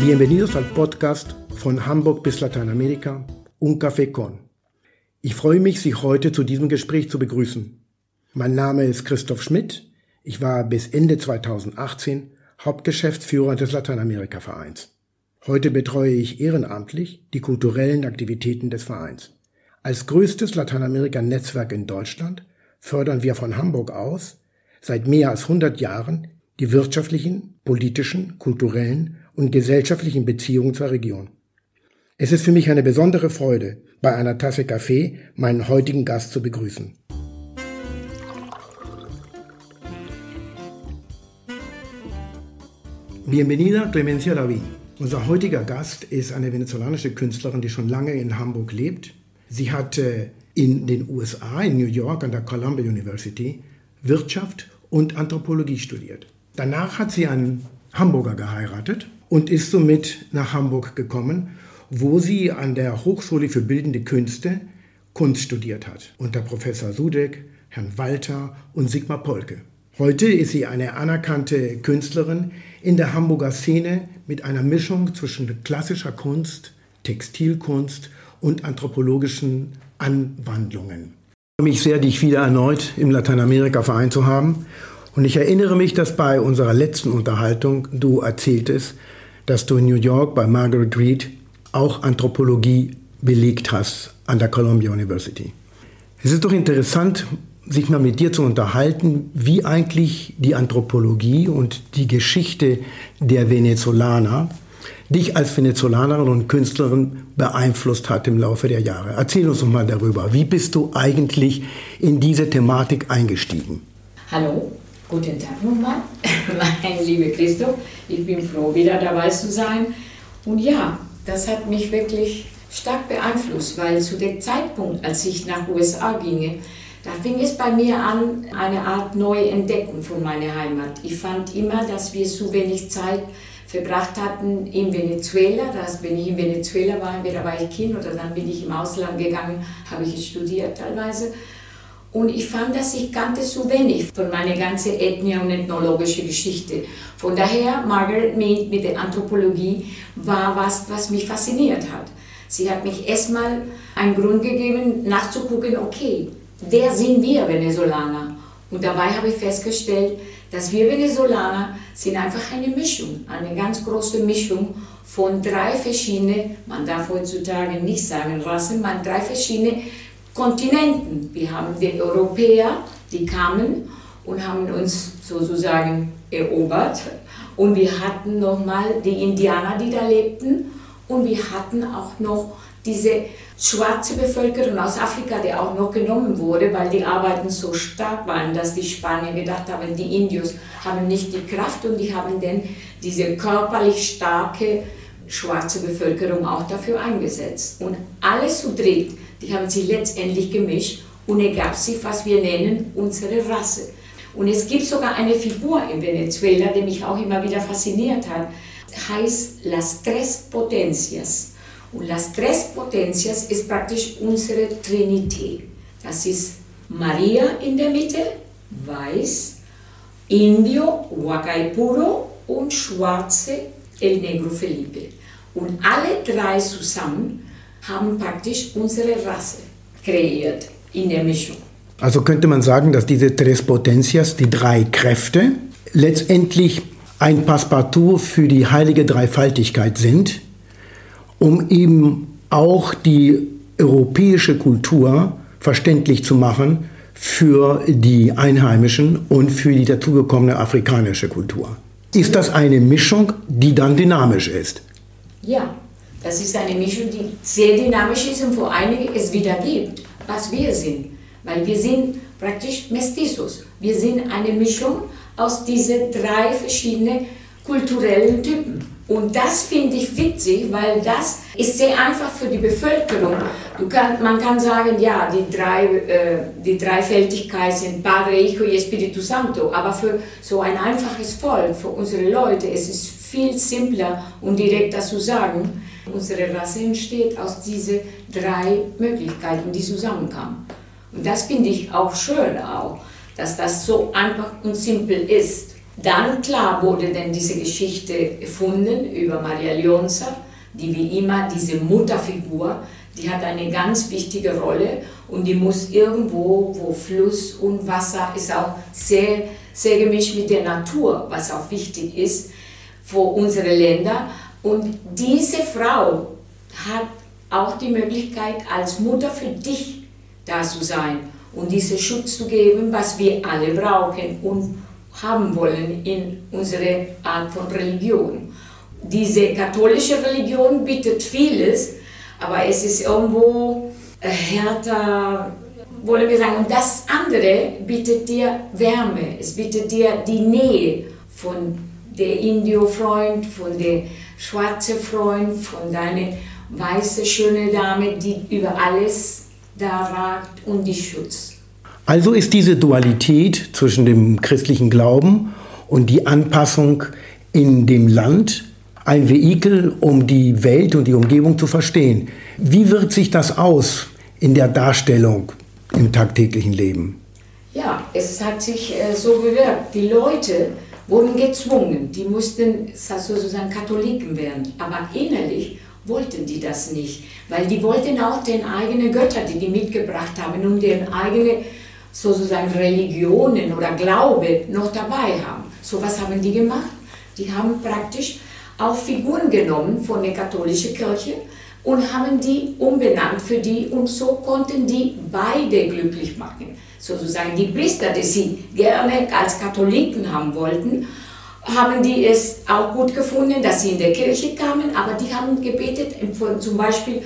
Bienvenidos al podcast von Hamburg bis Lateinamerika, Un Café Con. Ich freue mich, Sie heute zu diesem Gespräch zu begrüßen. Mein Name ist Christoph Schmidt. Ich war bis Ende 2018 Hauptgeschäftsführer des Lateinamerika-Vereins. Heute betreue ich ehrenamtlich die kulturellen Aktivitäten des Vereins. Als größtes Lateinamerika-Netzwerk in Deutschland fördern wir von Hamburg aus seit mehr als 100 Jahren die wirtschaftlichen, politischen, kulturellen und gesellschaftlichen Beziehungen zur Region. Es ist für mich eine besondere Freude, bei einer Tasse Kaffee meinen heutigen Gast zu begrüßen. Bienvenida Clemencia Lavín. Unser heutiger Gast ist eine venezolanische Künstlerin, die schon lange in Hamburg lebt. Sie hat in den USA, in New York, an der Columbia University, Wirtschaft und Anthropologie studiert. Danach hat sie einen Hamburger geheiratet und ist somit nach Hamburg gekommen, wo sie an der Hochschule für Bildende Künste Kunst studiert hat, unter Professor Sudek, Herrn Walter und Sigmar Polke. Heute ist sie eine anerkannte Künstlerin in der Hamburger Szene mit einer Mischung zwischen klassischer Kunst, Textilkunst und anthropologischen Anwandlungen. Ich freue mich sehr, dich wieder erneut im Lateinamerika-Verein zu haben. Und ich erinnere mich, dass bei unserer letzten Unterhaltung du erzähltest, dass du in New York bei Margaret Reed auch Anthropologie belegt hast an der Columbia University. Es ist doch interessant, sich mal mit dir zu unterhalten, wie eigentlich die Anthropologie und die Geschichte der Venezolaner dich als Venezolanerin und Künstlerin beeinflusst hat im Laufe der Jahre. Erzähl uns doch mal darüber. Wie bist du eigentlich in diese Thematik eingestiegen? Hallo, guten Tag nochmal, mein lieber Christoph. Ich bin froh, wieder dabei zu sein. Und ja, das hat mich wirklich stark beeinflusst, weil zu dem Zeitpunkt, als ich nach USA ging, da fing es bei mir an, eine Art neue Entdeckung von meiner Heimat. Ich fand immer, dass wir zu wenig Zeit verbracht hatten in Venezuela. Das, wenn ich in Venezuela war, entweder war ich Kind oder dann bin ich im Ausland gegangen, habe ich studiert teilweise. Und ich fand, dass ich kannte zu wenig von meiner ganzen Ethnie und ethnologische Geschichte. Von daher, Margaret Mead mit der Anthropologie war was, was mich fasziniert hat. Sie hat mich erstmal einen Grund gegeben, nachzugucken, okay, wer sind wir Venezolaner? Und dabei habe ich festgestellt, dass wir Venezolaner sind einfach eine Mischung, eine ganz große Mischung von drei verschiedenen, man darf heutzutage nicht sagen Rassen, man drei verschiedene Kontinenten. Wir haben die Europäer, die kamen und haben uns sozusagen erobert. Und wir hatten nochmal die Indianer, die da lebten. Und wir hatten auch noch diese schwarze Bevölkerung aus Afrika, die auch noch genommen wurde, weil die Arbeiten so stark waren, dass die Spanier gedacht haben, die Indios haben nicht die Kraft und die haben dann diese körperlich starke schwarze Bevölkerung auch dafür eingesetzt. Und alles zu dritt, die haben sie letztendlich gemischt und ergab sich, was wir nennen, unsere Rasse. Und es gibt sogar eine Figur in Venezuela, die mich auch immer wieder fasziniert hat, heißt Las Tres Potencias. Und las tres potencias ist praktisch unsere Trinität. Das ist Maria in der Mitte, weiß, Indio, Huacaipuro und Schwarze, El Negro Felipe. Und alle drei zusammen haben praktisch unsere Rasse kreiert in der Mischung. Also könnte man sagen, dass diese Tres Potencias, die drei Kräfte, letztendlich ein Passepartout für die heilige Dreifaltigkeit sind, um eben auch die europäische Kultur verständlich zu machen für die einheimischen und für die dazugekommene afrikanische Kultur. Ist das eine Mischung, die dann dynamisch ist? Ja, das ist eine Mischung, die sehr dynamisch ist und vor allen Dingen es wiedergibt, was wir sind. Weil wir sind praktisch Mestizos. Wir sind eine Mischung aus diesen drei verschiedenen kulturellen Typen. Und das finde ich witzig, weil das ist sehr einfach für die Bevölkerung. Kann, man kann sagen, ja, die, drei, äh, die Dreifältigkeit sind Padre, Hijo y Espíritu Santo, aber für so ein einfaches Volk, für unsere Leute, es ist viel simpler und direkter zu sagen, unsere Rasse entsteht aus diesen drei Möglichkeiten, die zusammenkamen. Und das finde ich auch schön, auch, dass das so einfach und simpel ist. Dann, klar, wurde dann diese Geschichte erfunden über Maria Leonza, die wie immer diese Mutterfigur, die hat eine ganz wichtige Rolle und die muss irgendwo, wo Fluss und Wasser ist auch sehr, sehr gemischt mit der Natur, was auch wichtig ist für unsere Länder. Und diese Frau hat auch die Möglichkeit, als Mutter für dich da zu sein und diesen Schutz zu geben, was wir alle brauchen und haben wollen in unserer Art von Religion. Diese katholische Religion bietet vieles, aber es ist irgendwo äh, härter, wollen wir sagen. Und das andere bietet dir Wärme, es bietet dir die Nähe von der Indio-Freund, von der schwarze Freund, von deiner weiße schöne Dame, die über alles da ragt und die schützt. Also ist diese Dualität zwischen dem christlichen Glauben und die Anpassung in dem Land ein Vehikel, um die Welt und die Umgebung zu verstehen. Wie wirkt sich das aus in der Darstellung im tagtäglichen Leben? Ja, es hat sich äh, so bewirkt. Die Leute wurden gezwungen, die mussten sozusagen Katholiken werden, aber innerlich wollten die das nicht, weil die wollten auch den eigenen Götter, die die mitgebracht haben und den eigenen sozusagen Religionen oder Glaube noch dabei haben. So was haben die gemacht. Die haben praktisch auch Figuren genommen von der katholischen Kirche und haben die umbenannt für die und so konnten die beide glücklich machen. Sozusagen die Priester, die sie gerne als Katholiken haben wollten, haben die es auch gut gefunden, dass sie in der Kirche kamen, aber die haben gebetet, zum Beispiel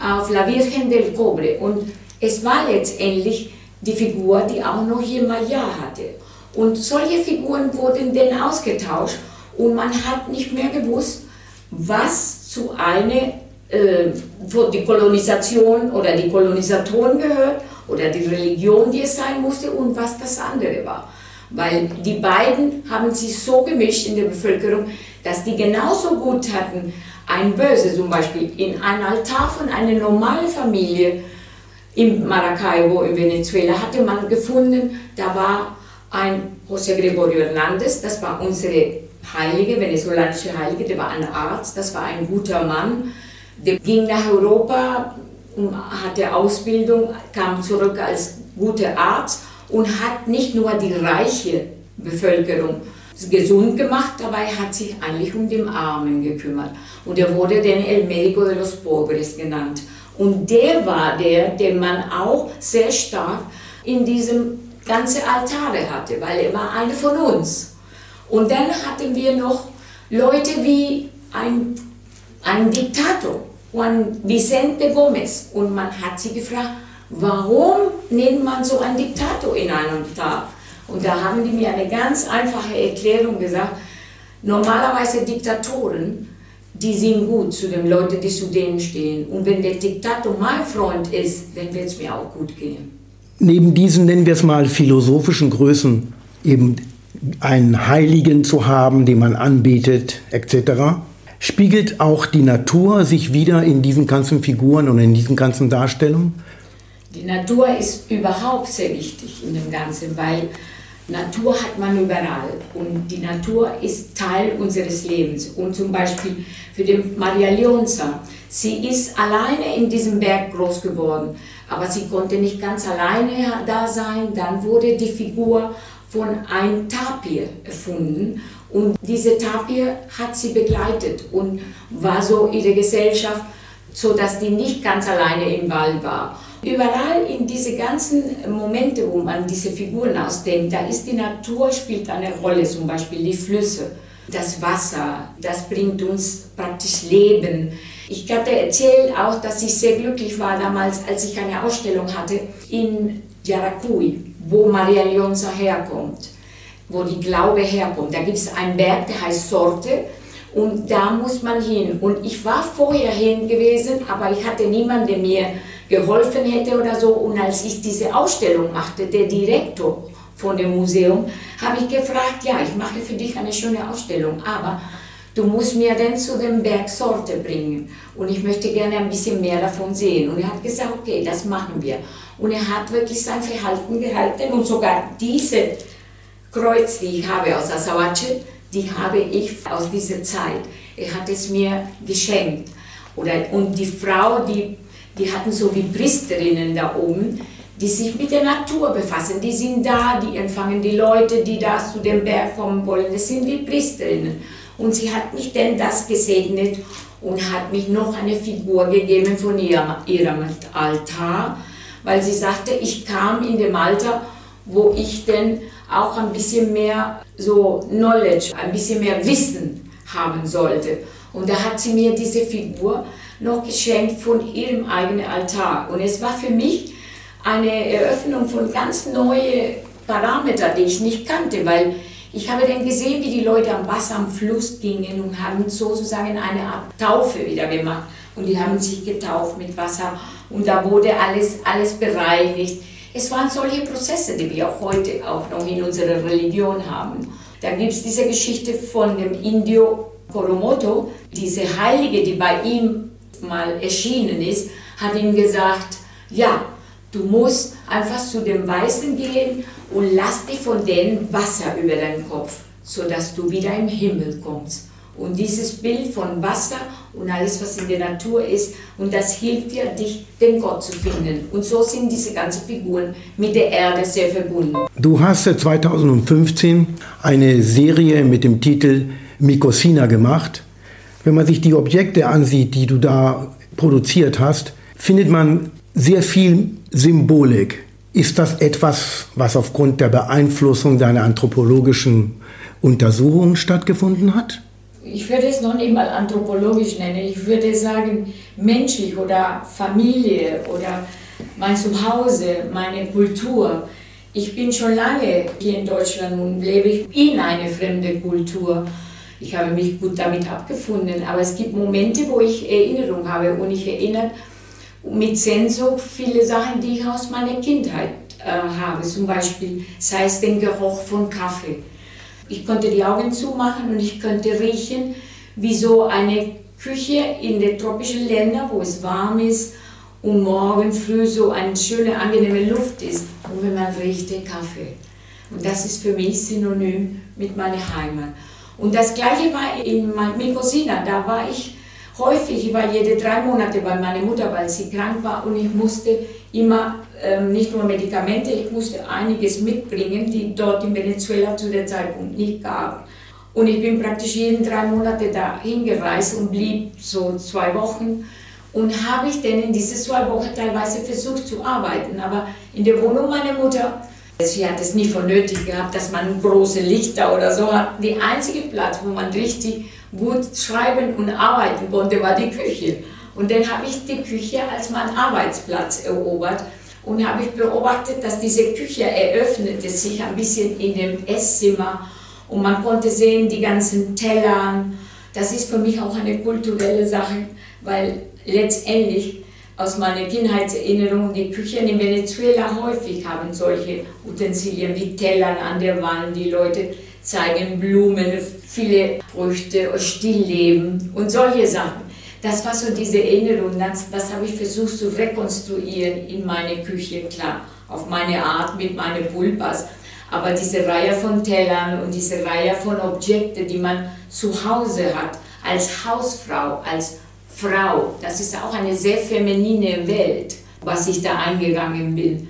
auf La Virgen del Cobre. Und es war letztendlich die Figur, die auch noch je Maria hatte. Und solche Figuren wurden dann ausgetauscht und man hat nicht mehr gewusst, was zu einer äh, die Kolonisation oder die Kolonisatoren gehört oder die Religion, die es sein musste und was das andere war. Weil die beiden haben sich so gemischt in der Bevölkerung, dass die genauso gut hatten, ein Böse zum Beispiel in einem Altar von einer normalen Familie in Maracaibo in Venezuela hatte man gefunden, da war ein José Gregorio Hernández, das war unsere Heilige, venezolanische Heilige, der war ein Arzt, das war ein guter Mann, der ging nach Europa, hatte Ausbildung, kam zurück als guter Arzt und hat nicht nur die reiche Bevölkerung gesund gemacht, dabei hat sich eigentlich um den Armen gekümmert. Und er wurde den El Médico de los Pobres genannt. Und der war der, den man auch sehr stark in diesem ganzen Altare hatte, weil er war einer von uns. Und dann hatten wir noch Leute wie ein, ein Diktator, Juan Vicente Gomez. Und man hat sie gefragt, warum nennt man so einen Diktator in einem Tag? Und da haben die mir eine ganz einfache Erklärung gesagt. Normalerweise Diktatoren, die sind gut zu den Leuten, die zu denen stehen. Und wenn der Diktator mein Freund ist, dann wird es mir auch gut gehen. Neben diesen, nennen wir es mal, philosophischen Größen, eben einen Heiligen zu haben, den man anbetet, etc., spiegelt auch die Natur sich wieder in diesen ganzen Figuren und in diesen ganzen Darstellungen? Die Natur ist überhaupt sehr wichtig in dem Ganzen, weil Natur hat man überall und die Natur ist Teil unseres Lebens. Und zum Beispiel für den Maria Leonza, sie ist alleine in diesem Berg groß geworden, aber sie konnte nicht ganz alleine da sein. Dann wurde die Figur von einem Tapir erfunden und diese Tapir hat sie begleitet und war so ihre Gesellschaft, so dass die nicht ganz alleine im Wald war. Überall in diese ganzen Momente, wo man diese Figuren ausdenkt, da ist die Natur spielt eine Rolle, zum Beispiel die Flüsse, das Wasser, das bringt uns praktisch Leben. Ich hatte erzählt auch, dass ich sehr glücklich war damals, als ich eine Ausstellung hatte in Yaracuy, wo Maria Leonza herkommt, wo die Glaube herkommt. Da gibt es einen Berg, der heißt Sorte und da muss man hin. Und ich war vorher hin gewesen, aber ich hatte niemanden, der mir geholfen hätte oder so. Und als ich diese Ausstellung machte, der Direktor von dem Museum, habe ich gefragt, ja, ich mache für dich eine schöne Ausstellung, aber du musst mir denn zu dem Berg Sorte bringen. Und ich möchte gerne ein bisschen mehr davon sehen. Und er hat gesagt, okay, das machen wir. Und er hat wirklich sein Verhalten gehalten und sogar diese Kreuz, die ich habe aus Asawache, die habe ich aus dieser Zeit. Er hat es mir geschenkt. Oder, und die Frau, die, die hatten so wie Priesterinnen da oben, die sich mit der Natur befassen. Die sind da, die empfangen die Leute, die da zu dem Berg kommen wollen. Das sind wie Priesterinnen. Und sie hat mich denn das gesegnet und hat mich noch eine Figur gegeben von ihrem, ihrem Altar, weil sie sagte, ich kam in dem Alter, wo ich denn auch ein bisschen mehr so Knowledge, ein bisschen mehr Wissen haben sollte. Und da hat sie mir diese Figur noch geschenkt von ihrem eigenen Altar. Und es war für mich eine Eröffnung von ganz neuen Parametern, die ich nicht kannte, weil ich habe dann gesehen, wie die Leute am Wasser, am Fluss gingen und haben sozusagen eine Art Taufe wieder gemacht. Und die haben sich getauft mit Wasser und da wurde alles, alles bereinigt. Es waren solche Prozesse, die wir auch heute auch noch in unserer Religion haben. Da gibt es diese Geschichte von dem Indio Koromoto, diese Heilige, die bei ihm mal erschienen ist, hat ihm gesagt, ja, du musst einfach zu dem Weißen gehen und lass dich von denen Wasser über deinen Kopf, sodass du wieder im Himmel kommst. Und dieses Bild von Wasser und alles, was in der Natur ist, und das hilft dir, dich den Gott zu finden. Und so sind diese ganzen Figuren mit der Erde sehr verbunden. Du hast 2015 eine Serie mit dem Titel Mikosina gemacht. Wenn man sich die Objekte ansieht, die du da produziert hast, findet man sehr viel Symbolik. Ist das etwas, was aufgrund der Beeinflussung deiner anthropologischen Untersuchungen stattgefunden hat? Ich würde es noch nicht mal anthropologisch nennen, ich würde sagen menschlich oder Familie oder mein Zuhause, meine Kultur. Ich bin schon lange hier in Deutschland und lebe in eine fremde Kultur. Ich habe mich gut damit abgefunden, aber es gibt Momente, wo ich Erinnerung habe und ich erinnere mit Sehnsucht viele Sachen, die ich aus meiner Kindheit äh, habe. Zum Beispiel sei es den Geruch von Kaffee ich konnte die Augen zumachen und ich konnte riechen, wie so eine Küche in den tropischen Ländern, wo es warm ist und morgen früh so eine schöne, angenehme Luft ist. Und wenn man riecht den Kaffee. Und das ist für mich synonym mit meiner Heimat. Und das Gleiche war in Mikosina. Da war ich häufig, ich war jede drei Monate bei meiner Mutter, weil sie krank war und ich musste immer nicht nur Medikamente, ich musste einiges mitbringen, die dort in Venezuela zu der Zeitpunkt nicht gab. Und ich bin praktisch jeden drei Monate da hingereist und blieb so zwei Wochen. Und habe ich denn in diese zwei Wochen teilweise versucht zu arbeiten. Aber in der Wohnung meiner Mutter, sie hat es nie für nötig gehabt, dass man große Lichter oder so hat. Der einzige Platz, wo man richtig gut schreiben und arbeiten konnte, war die Küche. Und dann habe ich die Küche als meinen Arbeitsplatz erobert und habe ich beobachtet, dass diese Küche eröffnete sich ein bisschen in dem Esszimmer und man konnte sehen die ganzen Tellern. Das ist für mich auch eine kulturelle Sache, weil letztendlich aus meiner Kindheitserinnerung die Küchen in Venezuela häufig haben solche Utensilien wie Tellern an der Wand. Die Leute zeigen Blumen, viele Früchte, Stillleben und solche Sachen das war so diese Erinnerung, das, das habe ich versucht zu rekonstruieren in meine Küche, klar, auf meine Art mit meinen Pulpas. Aber diese Reihe von Tellern und diese Reihe von Objekten, die man zu Hause hat, als Hausfrau, als Frau, das ist auch eine sehr feminine Welt, was ich da eingegangen bin.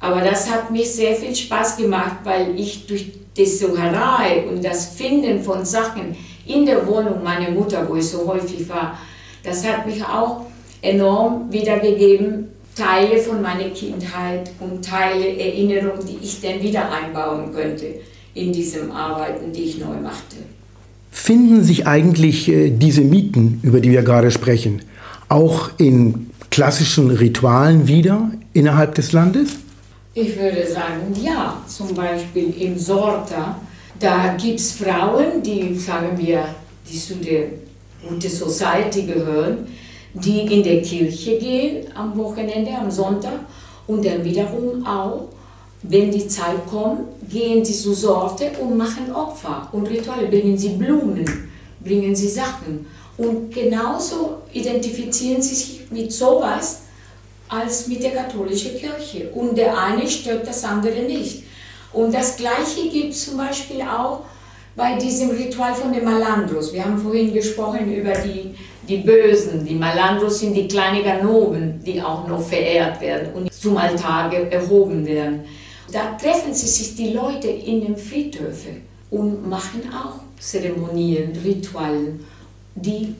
Aber das hat mir sehr viel Spaß gemacht, weil ich durch die Sucherei und das Finden von Sachen in der Wohnung meiner Mutter, wo ich so häufig war, das hat mich auch enorm wiedergegeben, Teile von meiner Kindheit und Teile Erinnerungen, die ich dann wieder einbauen könnte in diesem Arbeiten, die ich neu machte. Finden sich eigentlich äh, diese Mythen, über die wir gerade sprechen, auch in klassischen Ritualen wieder innerhalb des Landes? Ich würde sagen, ja. Zum Beispiel im Sorta, da gibt es Frauen, die, sagen wir, die zu der Gute Society gehören, die in der Kirche gehen am Wochenende, am Sonntag und dann wiederum auch, wenn die Zeit kommt, gehen sie zu Sorte und machen Opfer und Rituale, bringen sie Blumen, bringen sie Sachen. Und genauso identifizieren sie sich mit sowas als mit der katholischen Kirche. Und der eine stört das andere nicht. Und das Gleiche gibt es zum Beispiel auch bei diesem Ritual von den Malandros. Wir haben vorhin gesprochen über die, die Bösen. Die Malandros sind die kleinen Ganoven, die auch noch verehrt werden und zum Altar erhoben werden. Da treffen sie sich die Leute in den Friedhöfen und machen auch Zeremonien, Ritualen, die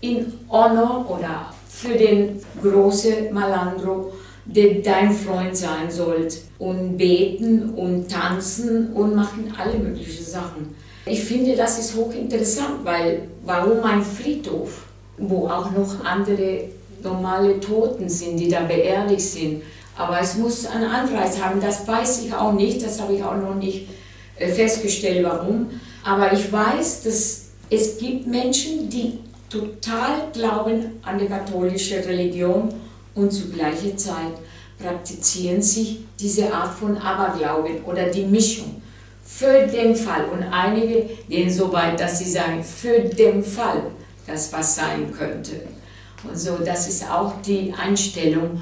in Honor oder für den großen Malandro, der dein Freund sein sollte, und beten und tanzen und machen alle möglichen Sachen. Ich finde, das ist hochinteressant, weil warum ein Friedhof, wo auch noch andere normale Toten sind, die da beerdigt sind. Aber es muss einen Anreiz haben, das weiß ich auch nicht, das habe ich auch noch nicht äh, festgestellt, warum. Aber ich weiß, dass es gibt Menschen, die total glauben an die katholische Religion und zu gleicher Zeit praktizieren sie diese Art von Aberglauben oder die Mischung für den Fall. Und einige gehen so weit, dass sie sagen, für den Fall, dass was sein könnte. Und so, das ist auch die Einstellung.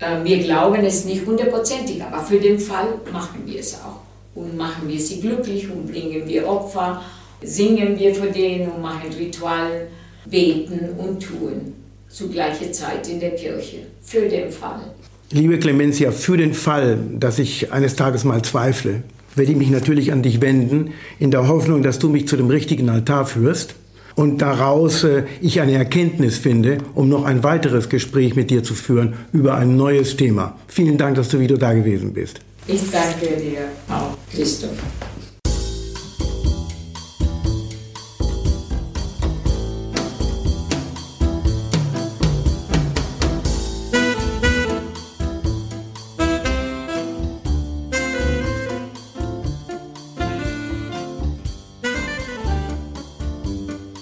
Ähm, wir glauben es nicht hundertprozentig, aber für den Fall machen wir es auch. Und machen wir sie glücklich und bringen wir Opfer, singen wir für den und machen Ritual, beten und tun. Zu gleicher Zeit in der Kirche. Für den Fall. Liebe Clemencia, für den Fall, dass ich eines Tages mal zweifle, werde ich mich natürlich an dich wenden, in der Hoffnung, dass du mich zu dem richtigen Altar führst und daraus äh, ich eine Erkenntnis finde, um noch ein weiteres Gespräch mit dir zu führen über ein neues Thema. Vielen Dank, dass du wieder da gewesen bist. Ich danke dir auch, Christoph.